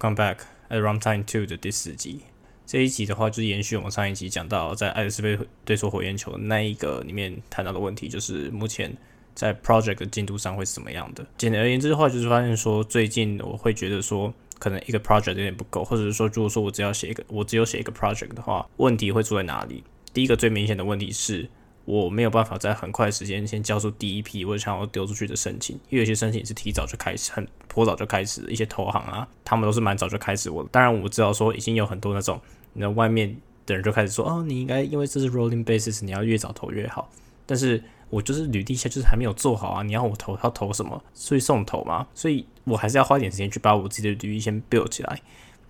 Come back at Runtime Two 的第四集。这一集的话，就是延续我们上一集讲到，在爱丽丝被对错火焰球那一个里面谈到的问题，就是目前在 project 的进度上会是怎么样的。简而言之的话，就是发现说，最近我会觉得说，可能一个 project 有点不够，或者是说，如果说我只要写一个，我只有写一个 project 的话，问题会出在哪里？第一个最明显的问题是。我没有办法在很快时间先交出第一批我想要丢出去的申请，因为有些申请是提早就开始，很颇早就开始，一些投行啊，他们都是蛮早就开始。我当然我知道说已经有很多那种，那外面的人就开始说，哦，你应该因为这是 rolling basis，你要越早投越好。但是我就是履历下就是还没有做好啊，你要我投要投什么？所以送投嘛，所以我还是要花点时间去把我自己的履历先 build 起来。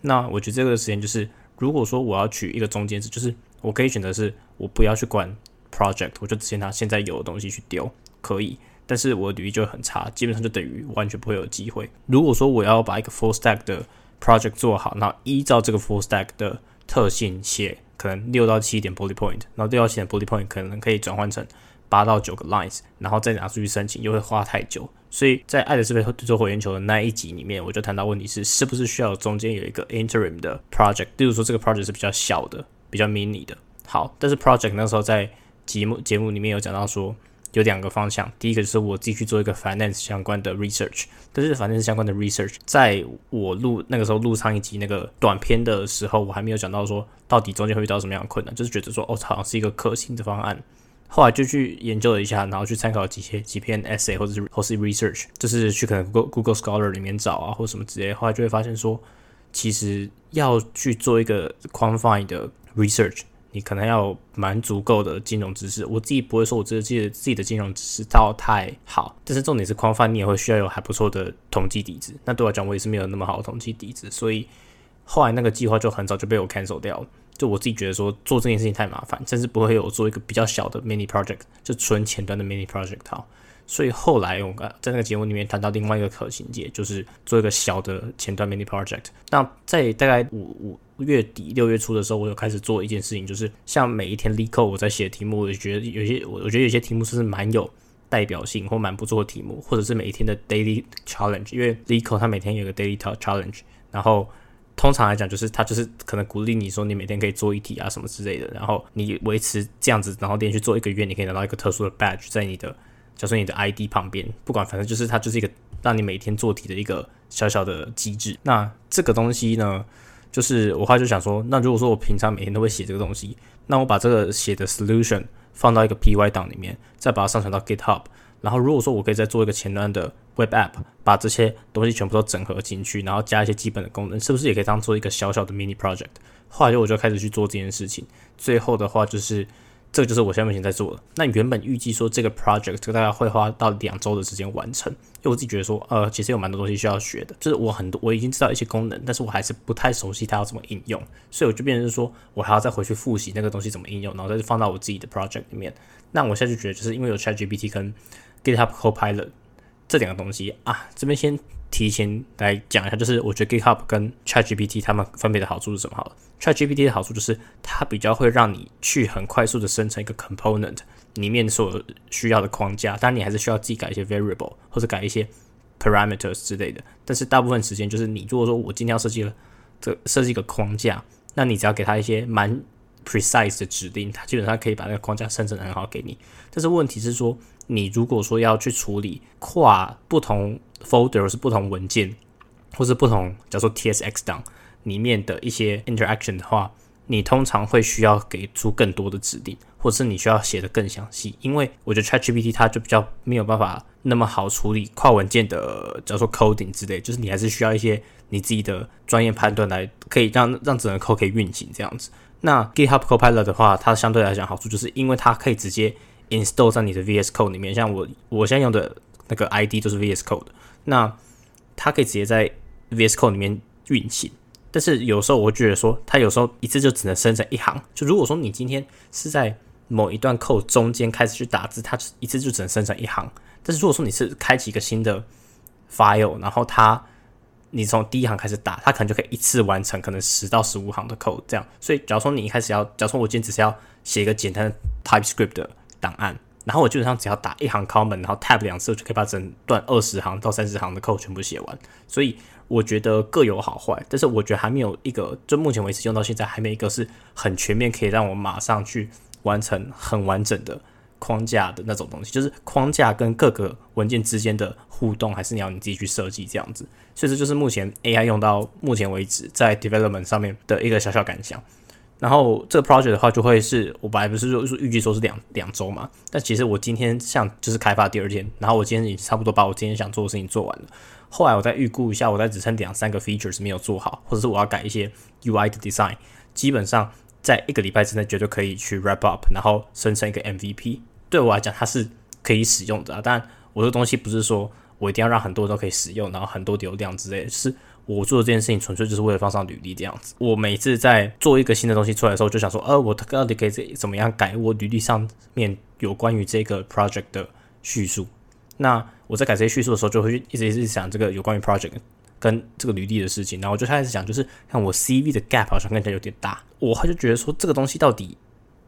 那我觉得这个时间就是，如果说我要取一个中间值，就是我可以选择是我不要去管。Project 我就直接拿现在有的东西去丢，可以，但是我的履历就很差，基本上就等于完全不会有机会。如果说我要把一个 full stack 的 project 做好，那依照这个 full stack 的特性写，可能六到七点 bullet point，然后六到七点 bullet point 可能可以转换成八到九个 lines，然后再拿出去申请又会花太久。所以在爱的是被做火焰球的那一集里面，我就谈到问题是是不是需要中间有一个 interim 的 project，例如说这个 project 是比较小的，比较 mini 的。好，但是 project 那时候在节目节目里面有讲到说有两个方向，第一个就是我自己去做一个 finance 相关的 research，但是 finance 相关的 research，在我录那个时候录上一集那个短片的时候，我还没有讲到说到底中间会遇到什么样的困难，就是觉得说哦，好像是一个可行的方案，后来就去研究了一下，然后去参考几些几篇 essay 或者是或是 research，就是去可能 Google Google Scholar 里面找啊或什么之类，后来就会发现说，其实要去做一个 qualified 的 research。你可能要蛮足够的金融知识，我自己不会说我自己的自己的金融知识到太好，但是重点是框范，你也会需要有还不错的统计底子。那对我来讲，我也是没有那么好的统计底子，所以后来那个计划就很早就被我 cancel 掉了。就我自己觉得说做这件事情太麻烦，甚至不会有做一个比较小的 mini project，就纯前端的 mini project 好。所以后来我在那个节目里面谈到另外一个可行解，就是做一个小的前端 mini project。那在大概五五月底六月初的时候，我有开始做一件事情，就是像每一天 l e c o 我在写题目，我就觉得有些我我觉得有些题目是蛮有代表性或蛮不错的题目，或者是每一天的 daily challenge。因为 lead code 它每天有个 daily challenge，然后通常来讲就是它就是可能鼓励你说你每天可以做一题啊什么之类的，然后你维持这样子，然后连续做一个月，你可以拿到一个特殊的 badge 在你的。假设你的 ID 旁边，不管反正就是它就是一个让你每天做题的一个小小的机制。那这个东西呢，就是我后来就想说，那如果说我平常每天都会写这个东西，那我把这个写的 solution 放到一个 py 档里面，再把它上传到 GitHub，然后如果说我可以再做一个前端的 web app，把这些东西全部都整合进去，然后加一些基本的功能，是不是也可以当做一个小小的 mini project？后来就我就开始去做这件事情。最后的话就是。这个就是我现在目前在做的。那原本预计说这个 project 这个大概会花到两周的时间完成，因为我自己觉得说，呃，其实有蛮多东西需要学的。就是我很多我已经知道一些功能，但是我还是不太熟悉它要怎么应用，所以我就变成是说我还要再回去复习那个东西怎么应用，然后再放到我自己的 project 里面。那我现在就觉得，就是因为有 ChatGPT 跟 GitHub Copilot 这两个东西啊，这边先。提前来讲一下，就是我觉得 GitHub 跟 ChatGPT 它们分别的好处是什么？好了，ChatGPT 的好处就是它比较会让你去很快速的生成一个 component 里面所需要的框架，当然你还是需要自己改一些 variable 或者改一些 parameters 之类的。但是大部分时间就是你如果说我今天要设计了这设计一个框架，那你只要给它一些蛮 precise 的指令，它基本上可以把那个框架生成的很好给你。但是问题是说，你如果说要去处理跨不同 folder 是不同文件，或是不同，假如说 TSX 档里面的一些 interaction 的话，你通常会需要给出更多的指令，或是你需要写的更详细。因为我觉得 ChatGPT 它就比较没有办法那么好处理跨文件的，假如说 coding 之类，就是你还是需要一些你自己的专业判断来，可以让让整个 code 可以运行这样子。那 GitHub Copilot 的话，它相对来讲好处就是因为它可以直接 install 在你的 VS Code 里面，像我我现在用的那个 ID 都是 VS Code。那它可以直接在 VS Code 里面运行，但是有时候我会觉得说，它有时候一次就只能生成一行。就如果说你今天是在某一段 code 中间开始去打字，它一次就只能生成一行。但是如果说你是开启一个新的 file，然后它你从第一行开始打，它可能就可以一次完成可能十到十五行的 code 这样。所以假如说你一开始要，假如说我今天只是要写一个简单的 TypeScript 的档案，然后我基本上只要打一行 common，然后 tab 两次，就可以把整段二十行到三十行的 code 全部写完。所以我觉得各有好坏，但是我觉得还没有一个，就目前为止用到现在还没一个是很全面，可以让我马上去完成很完整的框架的那种东西。就是框架跟各个文件之间的互动，还是你要你自己去设计这样子。所以这就是目前 AI 用到目前为止在 development 上面的一个小小感想。然后这个 project 的话，就会是我本来不是说预计说是两两周嘛，但其实我今天像就是开发第二天，然后我今天也差不多把我今天想做的事情做完了。后来我再预估一下，我再只剩两三个 features 没有做好，或者是我要改一些 UI 的 design，基本上在一个礼拜之内绝对可以去 wrap up，然后生成一个 MVP。对我来讲，它是可以使用的。但我的东西不是说我一定要让很多人都可以使用，然后很多流量之类，是。我做的这件事情纯粹就是为了放上履历这样子。我每次在做一个新的东西出来的时候，就想说，呃，我到底可以怎么样改我履历上面有关于这个 project 的叙述？那我在改这些叙述的时候，就会一直一直想这个有关于 project 跟这个履历的事情。然后我就开始想，就是看我 CV 的 gap 好像看起来有点大，我就觉得说这个东西到底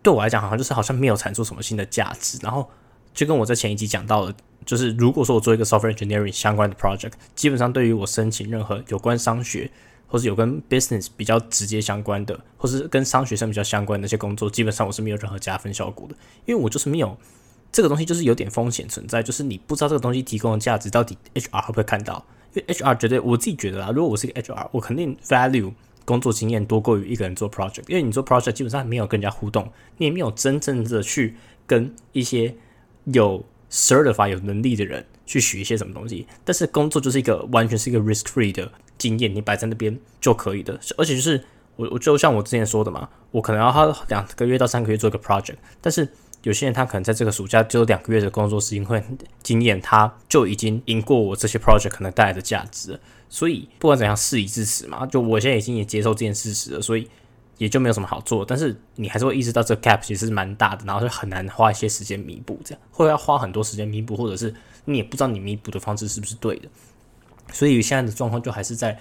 对我来讲，好像就是好像没有产出什么新的价值。然后就跟我在前一集讲到的。就是如果说我做一个 software engineering 相关的 project，基本上对于我申请任何有关商学或是有跟 business 比较直接相关的，或是跟商学生比较相关的那些工作，基本上我是没有任何加分效果的，因为我就是没有这个东西，就是有点风险存在，就是你不知道这个东西提供的价值到底 HR 会不会看到，因为 HR 绝对我自己觉得啊，如果我是一个 HR，我肯定 value 工作经验多过于一个人做 project，因为你做 project 基本上没有跟人家互动，你也没有真正的去跟一些有 certify 有能力的人去学一些什么东西，但是工作就是一个完全是一个 risk free 的经验，你摆在那边就可以的。而且就是我我就像我之前说的嘛，我可能要花两个月到三个月做一个 project，但是有些人他可能在这个暑假就有两个月的工作时间会经验，他就已经赢过我这些 project 可能带来的价值。所以不管怎样，事已至此嘛，就我现在已经也接受这件事实了，所以。也就没有什么好做，但是你还是会意识到这个 gap 其实蛮大的，然后就很难花一些时间弥补，这样会要花很多时间弥补，或者是你也不知道你弥补的方式是不是对的。所以现在的状况就还是在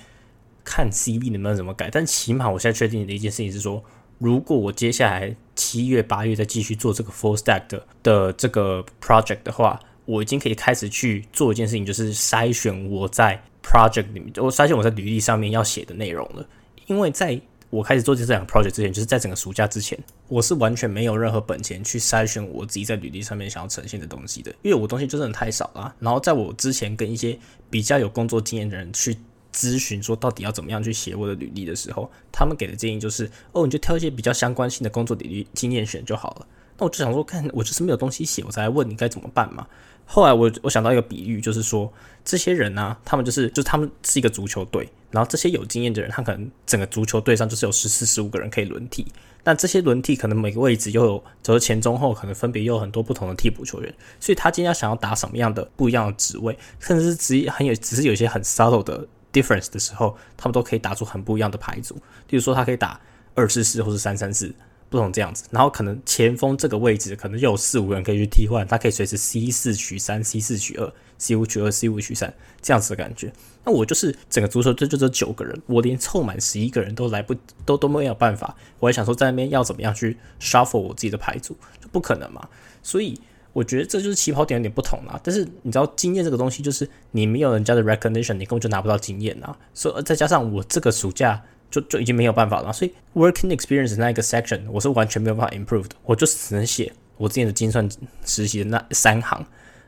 看 CV 能不能怎么改，但起码我现在确定的一件事情是说，如果我接下来七月八月再继续做这个 full stack 的的这个 project 的话，我已经可以开始去做一件事情，就是筛选我在 project 里面，我筛选我在履历上面要写的内容了，因为在我开始做这这两个 project 之前，就是在整个暑假之前，我是完全没有任何本钱去筛选我自己在履历上面想要呈现的东西的，因为我东西就真的太少了。然后在我之前跟一些比较有工作经验的人去咨询，说到底要怎么样去写我的履历的时候，他们给的建议就是：哦，你就挑一些比较相关性的工作履历经验选就好了。那我就想说，看我就是没有东西写，我才来问你该怎么办嘛。后来我我想到一个比喻，就是说这些人呢，他们就是就他们是一个足球队。然后这些有经验的人，他可能整个足球队上就是有十四、十五个人可以轮替，但这些轮替可能每个位置又有，则前中后可能分别又有很多不同的替补球员，所以他今天要想要打什么样的不一样的职位，甚至是只很有只是有一些很 subtle 的 difference 的时候，他们都可以打出很不一样的牌组。例如说，他可以打二四四或是三三四。不同这样子，然后可能前锋这个位置可能就有四五个人可以去替换，他可以随时 C 四取三、C 四取二、C 五取二、C 五取三这样子的感觉。那我就是整个足球队就这九个人，我连凑满十一个人都来不都都没有办法。我还想说在那边要怎么样去 shuffle 我自己的牌组，就不可能嘛。所以我觉得这就是起跑点有点不同啦。但是你知道经验这个东西，就是你没有人家的 recognition，你根本就拿不到经验啊。所以再加上我这个暑假。就就已经没有办法了，所以 working experience 那一个 section 我是完全没有办法 improve 的，我就只能写我之前的精算实习的那三行，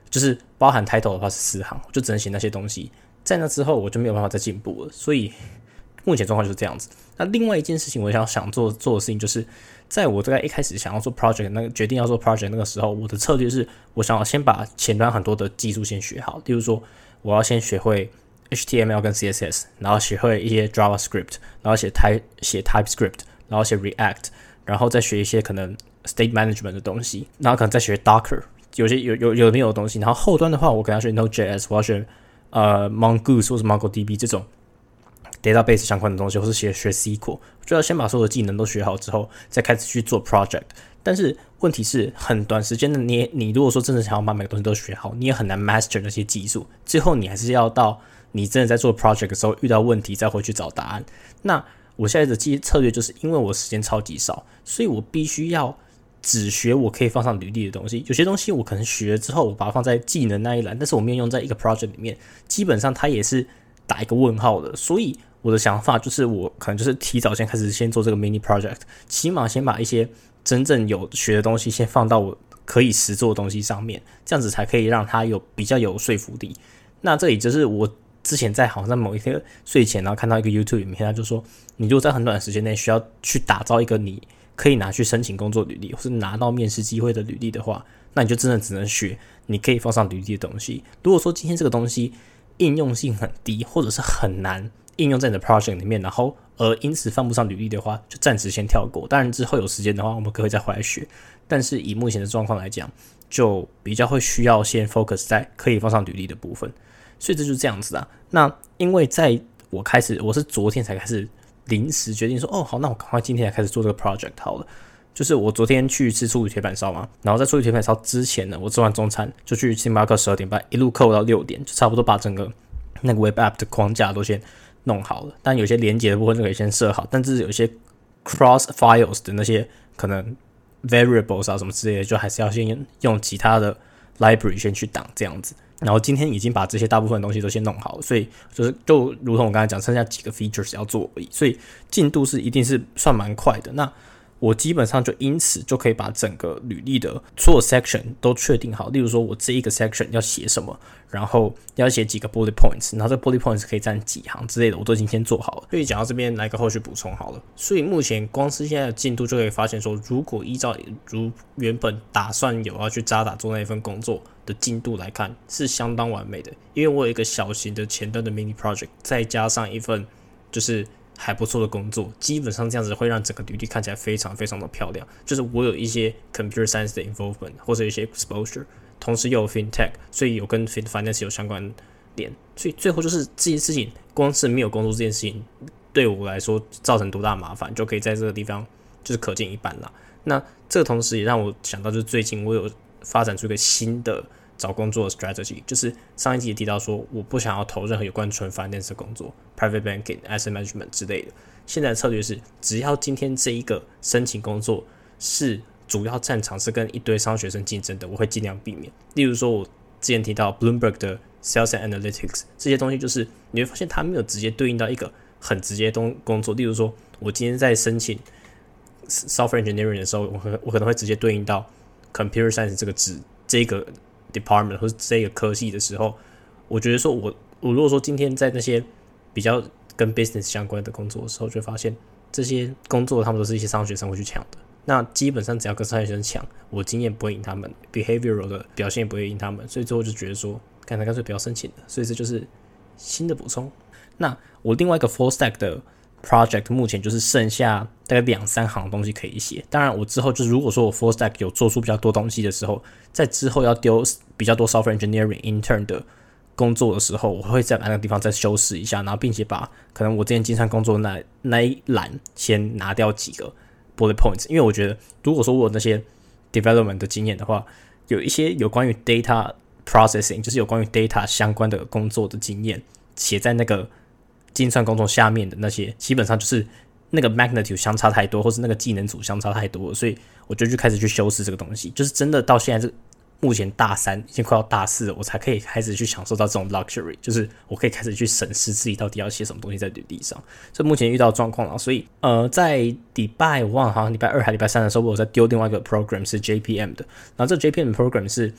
就是包含 title 的话是四行，我就只能写那些东西，在那之后我就没有办法再进步了，所以目前状况就是这样子。那另外一件事情，我想想做做的事情，就是在我大概一开始想要做 project 那个决定要做 project 那个时候，我的策略是我想要先把前端很多的技术先学好，例如说我要先学会。HTML 跟 CSS，然后学会一些 JavaScript，然后写 Type 写 TypeScript，然后写 React，然后再学一些可能 State Management 的东西，然后可能再学 Docker，有些有有有没有的东西。然后后端的话，我可能要学 Node.js，我要学呃 Mongoose 或者 MongoDB 这种 database 相关的东西，或是学学 SQL，就要先把所有的技能都学好之后，再开始去做 project。但是问题是，很短时间的你，你如果说真的想要把每个东西都学好，你也很难 master 那些技术。最后你还是要到。你真的在做 project 的时候遇到问题，再回去找答案。那我现在的计策略就是，因为我时间超级少，所以我必须要只学我可以放上履历的东西。有些东西我可能学了之后，我把它放在技能那一栏，但是我没有用在一个 project 里面，基本上它也是打一个问号的。所以我的想法就是，我可能就是提早先开始先做这个 mini project，起码先把一些真正有学的东西先放到我可以实做的东西上面，这样子才可以让它有比较有说服力。那这里就是我。之前在好像某一天睡前，然后看到一个 YouTube 影片，他就说，你如果在很短的时间内需要去打造一个你可以拿去申请工作履历，或是拿到面试机会的履历的话，那你就真的只能学你可以放上履历的东西。如果说今天这个东西应用性很低，或者是很难应用在你的 project 里面，然后而因此放不上履历的话，就暂时先跳过。当然之后有时间的话，我们可以再回来学。但是以目前的状况来讲，就比较会需要先 focus 在可以放上履历的部分。所以这就是这样子啊。那因为在我开始，我是昨天才开始临时决定说，哦，好，那我赶快今天来开始做这个 project 好了。就是我昨天去吃粗羽铁板烧嘛，然后在粗羽铁板烧之前呢，我吃完中餐就去星巴克十二点半一路扣到六点，就差不多把整个那个 web app 的框架都先弄好了。但有些连接的部分就可以先设好，但是有些 cross files 的那些可能 variables 啊什么之类的，就还是要先用其他的 library 先去挡这样子。然后今天已经把这些大部分东西都先弄好，所以就是就如同我刚才讲，剩下几个 features 要做而已，所以进度是一定是算蛮快的。那我基本上就因此就可以把整个履历的所有 section 都确定好。例如说，我这一个 section 要写什么，然后要写几个 bullet points，然后这 bullet points 可以占几行之类的，我都已经先做好了。所以讲到这边来个后续补充好了。所以目前光是现在的进度就可以发现说，如果依照如原本打算有要去扎打做那一份工作的进度来看，是相当完美的。因为我有一个小型的前端的 mini project，再加上一份就是。还不错的工作，基本上这样子会让整个履历看起来非常非常的漂亮。就是我有一些 computer science 的 involvement 或者一些 exposure，同时又有 fintech，所以有跟 finance 有相关联。所以最后就是这件事情，光是没有工作这件事情，对我来说造成多大麻烦，就可以在这个地方就是可见一斑了。那这个同时也让我想到，就是最近我有发展出一个新的。找工作的 strategy 就是上一集提到说，我不想要投任何有关纯 finance 的工作，private banking、asset management 之类的。现在的策略是，只要今天这一个申请工作是主要战场是跟一堆商学生竞争的，我会尽量避免。例如说，我之前提到 Bloomberg 的 sales and analytics 这些东西，就是你会发现它没有直接对应到一个很直接东工作。例如说，我今天在申请 software engineering 的时候，我可我可能会直接对应到 computer science 这个职这个。Department 或者这个科系的时候，我觉得说，我我如果说今天在那些比较跟 business 相关的工作的时候，就发现这些工作他们都是一些商学生会去抢的。那基本上只要跟商学生抢，我经验不会赢他们，behavioral 的表现也不会赢他们，所以最后就觉得说，干脆干脆不要申请了。所以这就是新的补充。那我另外一个 full stack 的。Project 目前就是剩下大概两三行东西可以写。当然，我之后就是如果说我 Full Stack 有做出比较多东西的时候，在之后要丢比较多 Software Engineering Intern 的工作的时候，我会在那个地方再修饰一下，然后并且把可能我之前经常工作那那一栏先拿掉几个 Bullet Points，因为我觉得如果说我那些 Development 的经验的话，有一些有关于 Data Processing，就是有关于 Data 相关的工作的经验写在那个。精算工作下面的那些，基本上就是那个 magnitude 相差太多，或是那个技能组相差太多，所以我就去开始去修饰这个东西。就是真的到现在这目前大三已经快要大四了，我才可以开始去享受到这种 luxury，就是我可以开始去审视自己到底要写什么东西在履历上。这目前遇到状况了，所以呃，在礼拜我忘了好像礼拜二还礼拜三的时候，我在丢另外一个 program 是 JPM 的，然后这 JPM program 是。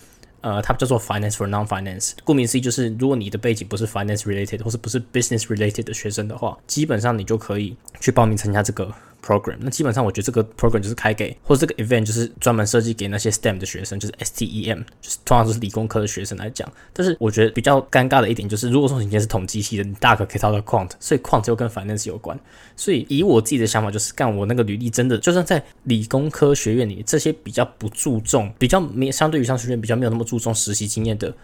呃，它叫做 finance for non-finance。顾名思义，就是如果你的背景不是 finance related 或是不是 business related 的学生的话，基本上你就可以去报名参加这个。program，那基本上我觉得这个 program 就是开给，或者这个 event 就是专门设计给那些 STEM 的学生，就是 STEM，就是通常都是理工科的学生来讲。但是我觉得比较尴尬的一点就是，如果说你今天是统计系的，你大可可以套到 quant，所以 quant 就跟 finance 有关。所以以我自己的想法就是，干我那个履历真的，就算在理工科学院里，这些比较不注重，比较没相对于商学院比较没有那么注重实习经验的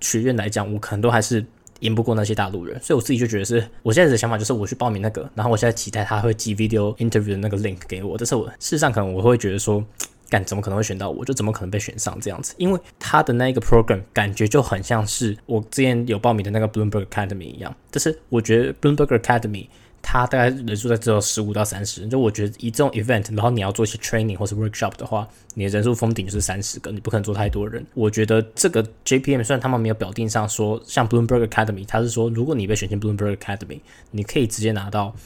学院来讲，我可能都还是。赢不过那些大陆人，所以我自己就觉得是，我现在的想法就是我去报名那个，然后我现在期待他会寄 video interview 的那个 link 给我。但是我事实上可能我会觉得说，干怎么可能会选到我？就怎么可能被选上这样子？因为他的那一个 program 感觉就很像是我之前有报名的那个 Bloomberg Academy 一样。但是我觉得 Bloomberg Academy 他大概人数在只有十五到三十人。就我觉得以这种 event，然后你要做一些 training 或是 workshop 的话，你的人数封顶就是三十个，你不可能做太多人。我觉得这个 JPM 虽然他们没有表定上说，像 Bloomberg Academy，他是说如果你被选进 Bloomberg Academy，你可以直接拿到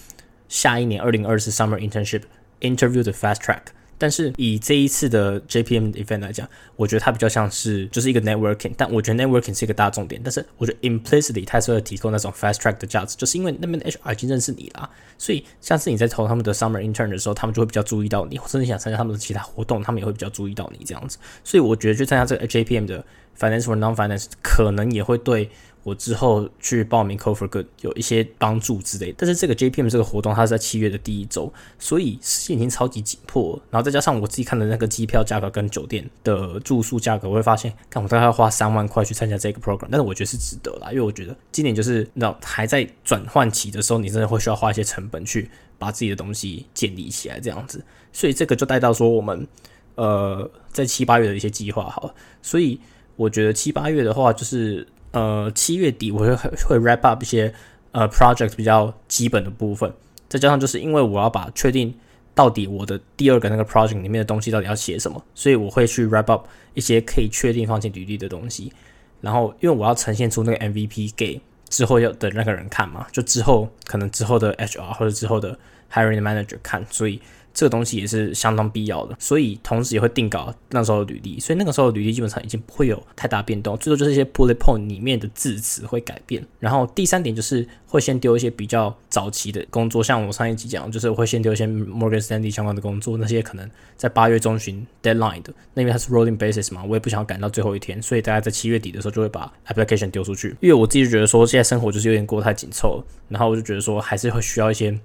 下一年二零二四 Summer Internship Interview 的 Fast Track。但是以这一次的 JPM event 来讲，我觉得它比较像是就是一个 networking，但我觉得 networking 是一个大重点。但是我觉得 implicitly 它是会提供那种 fast track 的价值，就是因为那边的 HR 已经认识你啦，所以像是你在投他们的 summer intern 的时候，他们就会比较注意到你，甚至想参加他们的其他活动，他们也会比较注意到你这样子。所以我觉得去参加这个 JPM 的 finance or non-finance 可能也会对。我之后去报名 c o for Good 有一些帮助之类，但是这个 JPM 这个活动它是在七月的第一周，所以时间已经超级紧迫。然后再加上我自己看的那个机票价格跟酒店的住宿价格，我会发现，看我大概要花三万块去参加这个 program，但是我觉得是值得啦，因为我觉得今年就是那还在转换期的时候，你真的会需要花一些成本去把自己的东西建立起来这样子。所以这个就带到说我们呃在七八月的一些计划好，所以我觉得七八月的话就是。呃，七月底我会会 wrap up 一些呃 project 比较基本的部分，再加上就是因为我要把确定到底我的第二个那个 project 里面的东西到底要写什么，所以我会去 wrap up 一些可以确定放进履历的东西。然后因为我要呈现出那个 MVP 给之后要的那个人看嘛，就之后可能之后的 HR 或者之后的 hiring manager 看，所以。这个东西也是相当必要的，所以同时也会定稿那时候的履历，所以那个时候的履历基本上已经不会有太大变动，最多就是一些 bullet point 里面的字词会改变。然后第三点就是会先丢一些比较早期的工作，像我上一集讲，就是我会先丢一些 Morgan Stanley 相关的工作，那些可能在八月中旬 deadline 的，那因为它是 rolling basis 嘛，我也不想要赶到最后一天，所以大概在七月底的时候就会把 application 丢出去，因为我自己觉得说现在生活就是有点过太紧凑了，然后我就觉得说还是会需要一些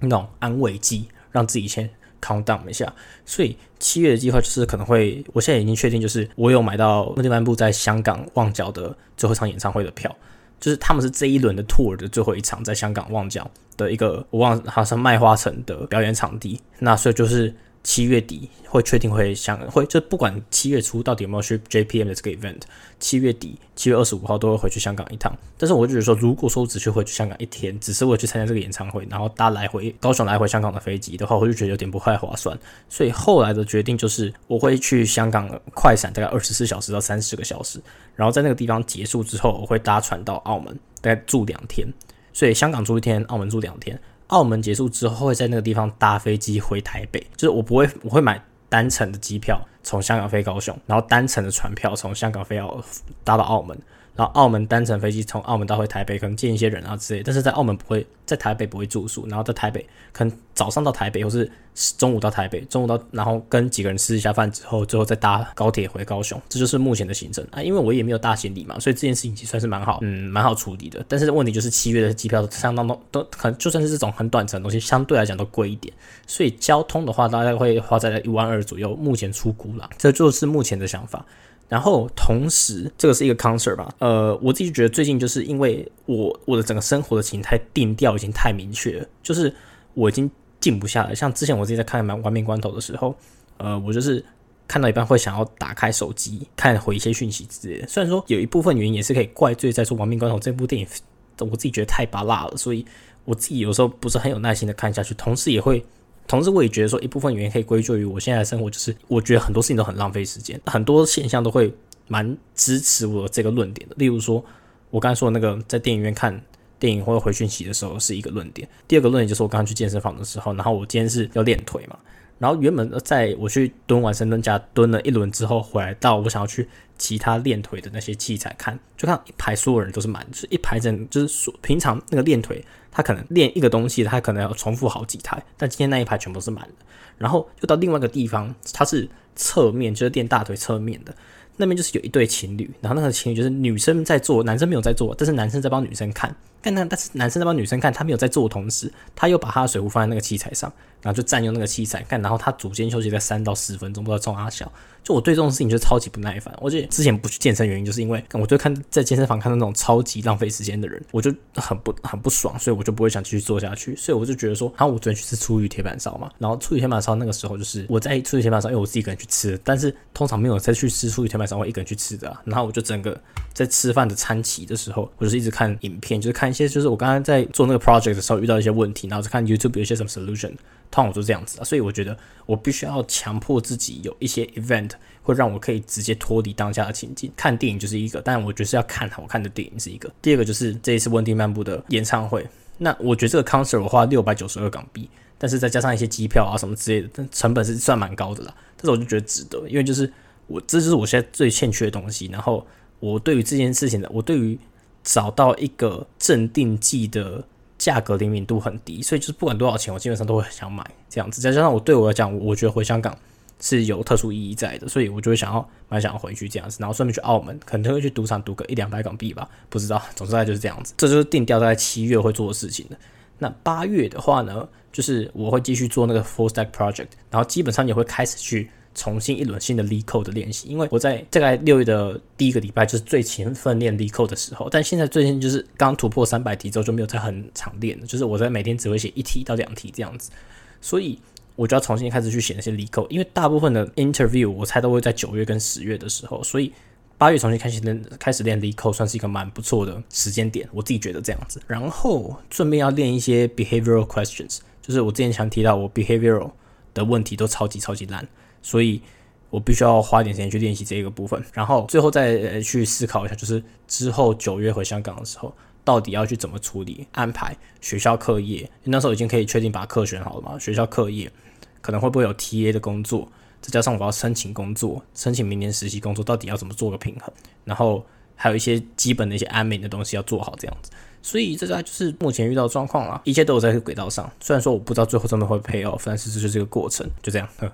那种安慰剂。让自己先 calm down 一下，所以七月的计划就是可能会，我现在已经确定，就是我有买到莫迪曼布在香港旺角的最后一场演唱会的票，就是他们是这一轮的 tour 的最后一场在香港旺角的一个，我忘了好像麦花城的表演场地，那所以就是。七月底会确定会香会，就不管七月初到底有没有去 JPM 的这个 event，七月底七月二十五号都会回去香港一趟。但是我就觉得说，如果说我只去回去香港一天，只是为了去参加这个演唱会，然后搭来回高雄来回香港的飞机的话，我就觉得有点不太划算。所以后来的决定就是，我会去香港快闪大概二十四小时到三十个小时，然后在那个地方结束之后，我会搭船到澳门，大概住两天。所以香港住一天，澳门住两天。澳门结束之后，会在那个地方搭飞机回台北。就是我不会，我会买单程的机票，从香港飞高雄，然后单程的船票从香港飞澳搭到澳门。然后澳门单程飞机从澳门到回台北，可能见一些人啊之类，但是在澳门不会，在台北不会住宿，然后在台北可能早上到台北，或是中午到台北，中午到然后跟几个人吃一下饭之后，最后再搭高铁回高雄，这就是目前的行程啊。因为我也没有大行李嘛，所以这件事情其实算是蛮好，嗯，蛮好处理的。但是问题就是七月的机票相当都都可能就算是这种很短程的东西，相对来讲都贵一点，所以交通的话大概会花在一万二左右，目前出估了，这就是目前的想法。然后同时，这个是一个 concert 吧，呃，我自己觉得最近就是因为我我的整个生活的形态定调已经太明确了，就是我已经静不下来。像之前我自己在看《蛮完命关头》的时候，呃，我就是看到一半会想要打开手机看回一些讯息之类的。虽然说有一部分原因也是可以怪罪在说《亡命关头》这部电影，我自己觉得太拔辣了，所以我自己有时候不是很有耐心的看下去，同时也会。同时，我也觉得说一部分原因可以归咎于我现在的生活，就是我觉得很多事情都很浪费时间，很多现象都会蛮支持我这个论点的。例如说，我刚才说的那个在电影院看电影或者回讯息的时候是一个论点。第二个论点就是我刚刚去健身房的时候，然后我今天是要练腿嘛，然后原本在我去蹲完深蹲架蹲了一轮之后回来，到我想要去其他练腿的那些器材看，就看一排所有人都是满，就是一排人就是说平常那个练腿。他可能练一个东西，他可能要重复好几台，但今天那一排全部是满的。然后又到另外一个地方，它是侧面，就是练大腿侧面的那边，就是有一对情侣。然后那个情侣就是女生在做，男生没有在做，但是男生在帮女生看。但那但是男生在帮女生看，他没有在做的同时，他又把他的水壶放在那个器材上，然后就占用那个器材看。然后他组间休息在三到十分钟，不知道冲阿小。就我对这种事情就超级不耐烦，我觉得之前不去健身原因就是因为我就看在健身房看到那种超级浪费时间的人，我就很不很不爽，所以我就不会想继续做下去。所以我就觉得说，好，我昨天去吃初鱼铁板烧嘛，然后初鱼铁板烧那个时候就是我在初鱼铁板烧，因为我自己一个人去吃，但是通常没有再去吃初鱼铁板晚上会一个人去吃的啊。然后我就整个在吃饭的餐期的时候，我就是一直看影片，就是看一些就是我刚刚在做那个 project 的时候遇到一些问题，然后就看 YouTube 有一些什么 solution，通常我就这样子啊。所以我觉得我必须要强迫自己有一些 event 会让我可以直接脱离当下的情境。看电影就是一个，但我觉得是要看好看的电影是一个。第二个就是这一次温蒂漫步的演唱会，那我觉得这个 concert 我花六百九十二港币。但是再加上一些机票啊什么之类的，但成本是算蛮高的啦。但是我就觉得值得，因为就是我这就是我现在最欠缺的东西。然后我对于这件事情的，我对于找到一个镇定剂的价格灵敏度很低，所以就是不管多少钱，我基本上都会很想买这样子。再加上我对我来讲，我觉得回香港是有特殊意义在的，所以我就会想要蛮想要回去这样子，然后顺便去澳门，可能会去赌场赌个一两百港币吧，不知道。总之大概就是这样子，这就是定调在七月会做的事情的。那八月的话呢，就是我会继续做那个 full stack project，然后基本上也会开始去重新一轮新的 lead code 的练习，因为我在大概六月的第一个礼拜就是最勤奋练 lead code 的时候，但现在最近就是刚突破三百题之后就没有再很常练了，就是我在每天只会写一题到两题这样子，所以我就要重新开始去写那些 l e c o 因为大部分的 interview 我猜都会在九月跟十月的时候，所以。八月重新开始练，开始练 l e c o 算是一个蛮不错的时间点，我自己觉得这样子。然后顺便要练一些 behavioral questions，就是我之前想提到我 behavioral 的问题都超级超级烂，所以我必须要花点时间去练习这个部分。然后最后再去思考一下，就是之后九月回香港的时候，到底要去怎么处理安排学校课业？那时候已经可以确定把课选好了嘛？学校课业可能会不会有 TA 的工作？再加上我要申请工作，申请明年实习工作，到底要怎么做个平衡？然后还有一些基本的一些安美的东西要做好，这样子。所以这个就是目前遇到状况了，一切都有在轨道上。虽然说我不知道最后真的会 pay off，但是这就是这个过程，就这样。